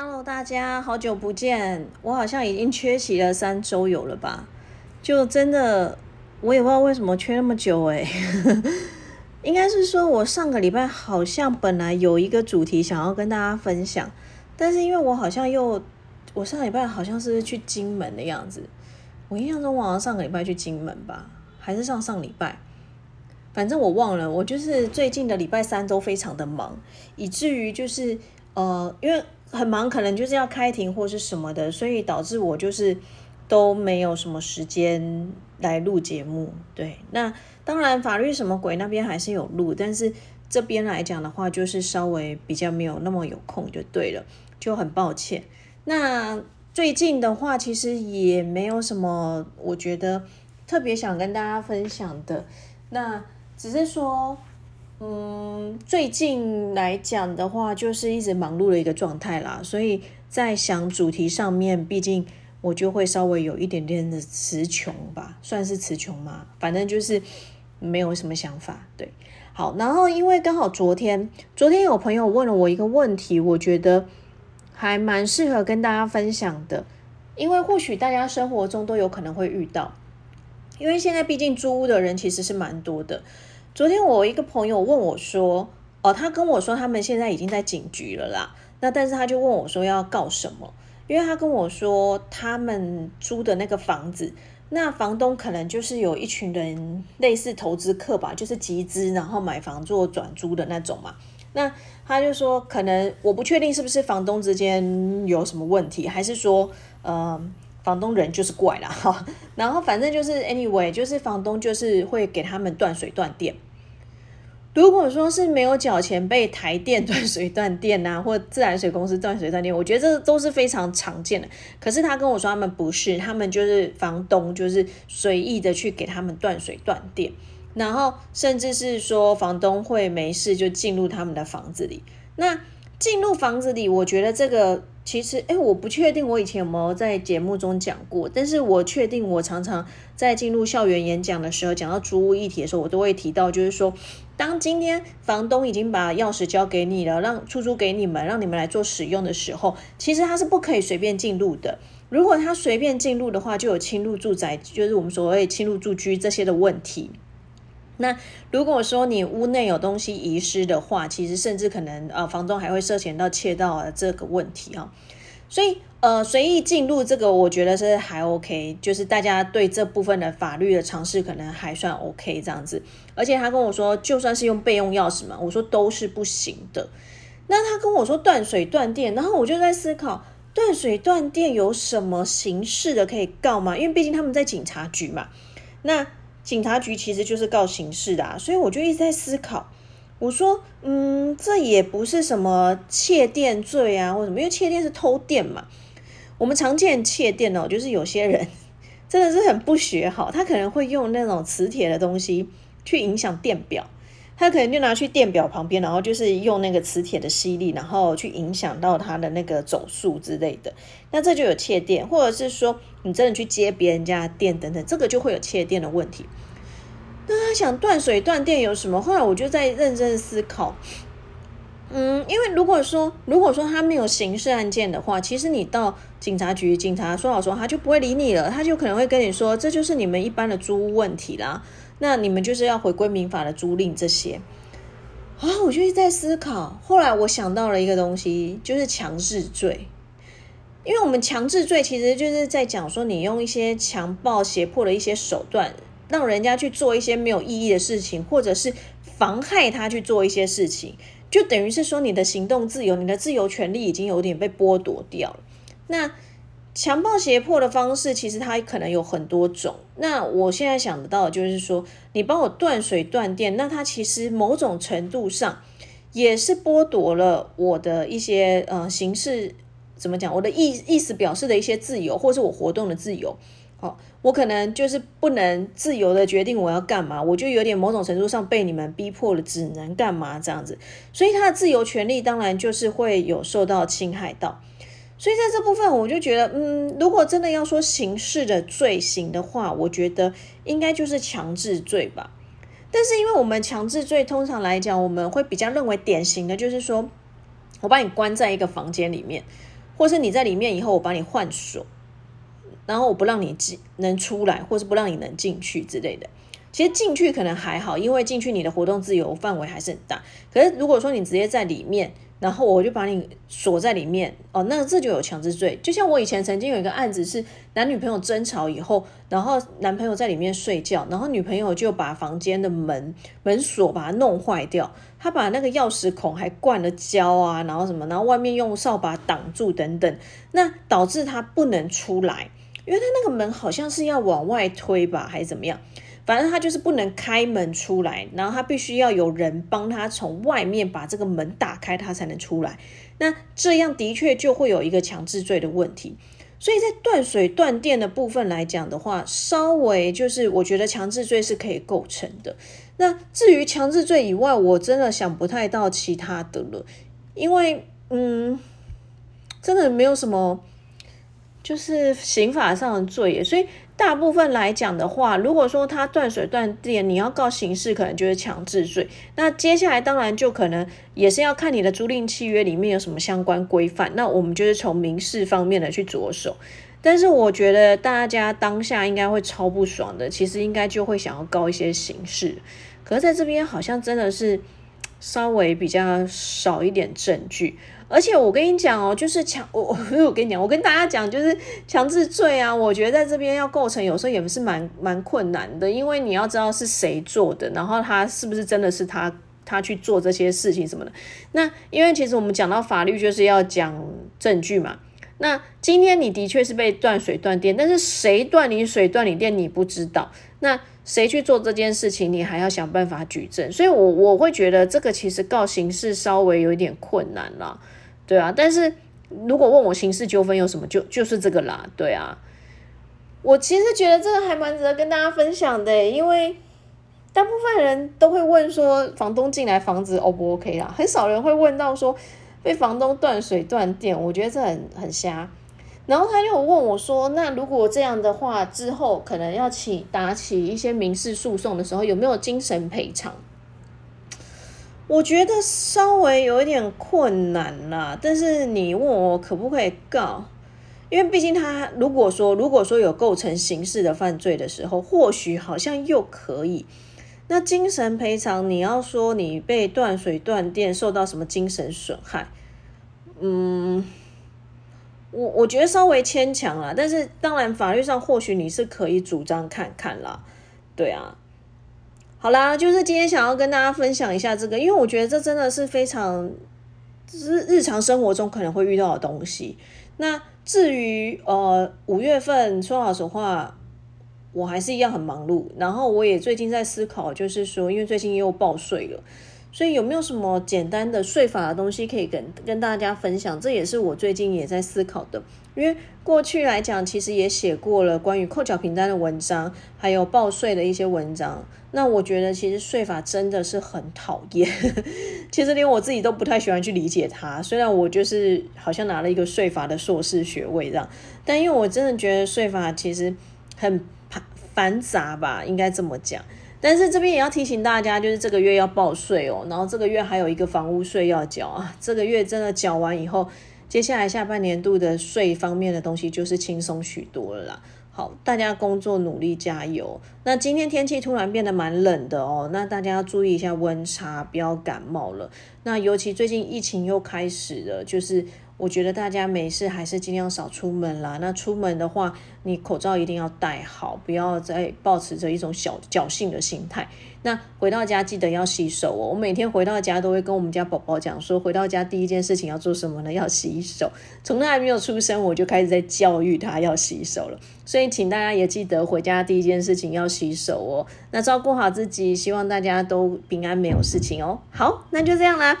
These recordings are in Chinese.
Hello，大家好久不见，我好像已经缺席了三周有了吧？就真的我也不知道为什么缺那么久哎，应该是说我上个礼拜好像本来有一个主题想要跟大家分享，但是因为我好像又我上礼拜好像是去金门的样子，我印象中我好像上个礼拜去金门吧，还是上上礼拜，反正我忘了，我就是最近的礼拜三都非常的忙，以至于就是呃因为。很忙，可能就是要开庭或是什么的，所以导致我就是都没有什么时间来录节目。对，那当然法律什么鬼那边还是有录，但是这边来讲的话，就是稍微比较没有那么有空就对了，就很抱歉。那最近的话，其实也没有什么我觉得特别想跟大家分享的，那只是说。嗯，最近来讲的话，就是一直忙碌的一个状态啦，所以在想主题上面，毕竟我就会稍微有一点点的词穷吧，算是词穷嘛，反正就是没有什么想法。对，好，然后因为刚好昨天，昨天有朋友问了我一个问题，我觉得还蛮适合跟大家分享的，因为或许大家生活中都有可能会遇到，因为现在毕竟租屋的人其实是蛮多的。昨天我一个朋友问我说：“哦，他跟我说他们现在已经在警局了啦。那但是他就问我说要告什么？因为他跟我说他们租的那个房子，那房东可能就是有一群人类似投资客吧，就是集资然后买房做转租的那种嘛。那他就说可能我不确定是不是房东之间有什么问题，还是说呃。”房东人就是怪了哈，然后反正就是 anyway，就是房东就是会给他们断水断电。如果说是没有缴钱被台电断水断电呐，或自来水公司断水断电，我觉得这都是非常常见的。可是他跟我说他们不是，他们就是房东就是随意的去给他们断水断电，然后甚至是说房东会没事就进入他们的房子里。那进入房子里，我觉得这个。其实，哎，我不确定我以前有没有在节目中讲过，但是我确定我常常在进入校园演讲的时候，讲到租屋议题的时候，我都会提到，就是说，当今天房东已经把钥匙交给你了，让出租给你们，让你们来做使用的时候，其实他是不可以随便进入的。如果他随便进入的话，就有侵入住宅，就是我们所谓侵入住居这些的问题。那如果说你屋内有东西遗失的话，其实甚至可能呃房东还会涉嫌到窃盗这个问题哈。所以呃随意进入这个我觉得是还 OK，就是大家对这部分的法律的尝试可能还算 OK 这样子。而且他跟我说，就算是用备用钥匙嘛，我说都是不行的。那他跟我说断水断电，然后我就在思考，断水断电有什么形式的可以告吗？因为毕竟他们在警察局嘛，那。警察局其实就是告刑事的，啊所以我就一直在思考。我说，嗯，这也不是什么窃电罪啊，或什么，因为窃电是偷电嘛。我们常见窃电哦，就是有些人 真的是很不学好，他可能会用那种磁铁的东西去影响电表。他可能就拿去电表旁边，然后就是用那个磁铁的吸力，然后去影响到它的那个走数之类的。那这就有窃电，或者是说你真的去接别人家电等等，这个就会有窃电的问题。那他想断水断电有什么？后来我就在认真思考。嗯，因为如果说如果说他没有刑事案件的话，其实你到警察局，警察说好说他就不会理你了，他就可能会跟你说，这就是你们一般的租屋问题啦。那你们就是要回归民法的租赁这些啊，我就在思考。后来我想到了一个东西，就是强制罪。因为我们强制罪其实就是在讲说，你用一些强暴、胁迫的一些手段，让人家去做一些没有意义的事情，或者是妨害他去做一些事情，就等于是说你的行动自由、你的自由权利已经有点被剥夺掉了。那强暴胁迫的方式，其实它可能有很多种。那我现在想得到，就是说，你帮我断水断电，那它其实某种程度上也是剥夺了我的一些呃形式，怎么讲？我的意意思表示的一些自由，或是我活动的自由。好，我可能就是不能自由的决定我要干嘛，我就有点某种程度上被你们逼迫了，只能干嘛这样子。所以他的自由权利当然就是会有受到侵害到。所以在这部分，我就觉得，嗯，如果真的要说刑事的罪行的话，我觉得应该就是强制罪吧。但是，因为我们强制罪通常来讲，我们会比较认为典型的就是说，我把你关在一个房间里面，或是你在里面以后，我把你换锁，然后我不让你进能出来，或是不让你能进去之类的。其实进去可能还好，因为进去你的活动自由范围还是很大。可是如果说你直接在里面，然后我就把你锁在里面，哦，那这就有强制罪。就像我以前曾经有一个案子是男女朋友争吵以后，然后男朋友在里面睡觉，然后女朋友就把房间的门门锁把它弄坏掉，他把那个钥匙孔还灌了胶啊，然后什么，然后外面用扫把挡住等等，那导致他不能出来，因为他那个门好像是要往外推吧，还是怎么样？反正他就是不能开门出来，然后他必须要有人帮他从外面把这个门打开，他才能出来。那这样的确就会有一个强制罪的问题。所以在断水断电的部分来讲的话，稍微就是我觉得强制罪是可以构成的。那至于强制罪以外，我真的想不太到其他的了，因为嗯，真的没有什么就是刑法上的罪，所以。大部分来讲的话，如果说他断水断电，你要告刑事，可能就是强制罪。那接下来当然就可能也是要看你的租赁契约里面有什么相关规范。那我们就是从民事方面的去着手。但是我觉得大家当下应该会超不爽的，其实应该就会想要告一些刑事。可是在这边好像真的是稍微比较少一点证据。而且我跟你讲哦，就是强我 我跟你讲，我跟大家讲，就是强制罪啊，我觉得在这边要构成，有时候也不是蛮蛮困难的，因为你要知道是谁做的，然后他是不是真的是他他去做这些事情什么的。那因为其实我们讲到法律就是要讲证据嘛。那今天你的确是被断水断电，但是谁断你水断你电你不知道，那谁去做这件事情，你还要想办法举证。所以，我我会觉得这个其实告刑事稍微有一点困难了。对啊，但是如果问我刑事纠纷有什么，就就是这个啦。对啊，我其实觉得这个还蛮值得跟大家分享的，因为大部分人都会问说房东进来房子 O 不 OK 啦，很少人会问到说被房东断水断电，我觉得这很很瞎。然后他又问我说，那如果这样的话之后可能要起打起一些民事诉讼的时候，有没有精神赔偿？我觉得稍微有一点困难啦，但是你问我可不可以告？因为毕竟他如果说如果说有构成刑事的犯罪的时候，或许好像又可以。那精神赔偿，你要说你被断水断电，受到什么精神损害？嗯，我我觉得稍微牵强啦。但是当然法律上或许你是可以主张看看啦，对啊。好啦，就是今天想要跟大家分享一下这个，因为我觉得这真的是非常日日常生活中可能会遇到的东西。那至于呃五月份，说老实话，我还是一样很忙碌。然后我也最近在思考，就是说，因为最近又报税了，所以有没有什么简单的税法的东西可以跟跟大家分享？这也是我最近也在思考的。因为过去来讲，其实也写过了关于扣缴凭单的文章，还有报税的一些文章。那我觉得其实税法真的是很讨厌，其实连我自己都不太喜欢去理解它。虽然我就是好像拿了一个税法的硕士学位这样，但因为我真的觉得税法其实很繁杂吧，应该这么讲。但是这边也要提醒大家，就是这个月要报税哦，然后这个月还有一个房屋税要缴啊。这个月真的缴完以后，接下来下半年度的税方面的东西就是轻松许多了啦。好，大家工作努力加油。那今天天气突然变得蛮冷的哦，那大家要注意一下温差，不要感冒了。那尤其最近疫情又开始了，就是。我觉得大家没事还是尽量少出门啦。那出门的话，你口罩一定要戴好，不要再保持着一种小侥幸的心态。那回到家记得要洗手哦。我每天回到家都会跟我们家宝宝讲说，回到家第一件事情要做什么呢？要洗手。从他还没有出生，我就开始在教育他要洗手了。所以请大家也记得回家第一件事情要洗手哦。那照顾好自己，希望大家都平安没有事情哦。好，那就这样啦。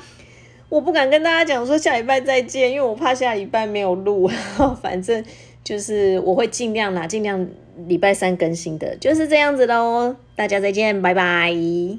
我不敢跟大家讲说下礼拜再见，因为我怕下礼拜没有录。反正就是我会尽量啦，尽量礼拜三更新的，就是这样子喽。大家再见，拜拜。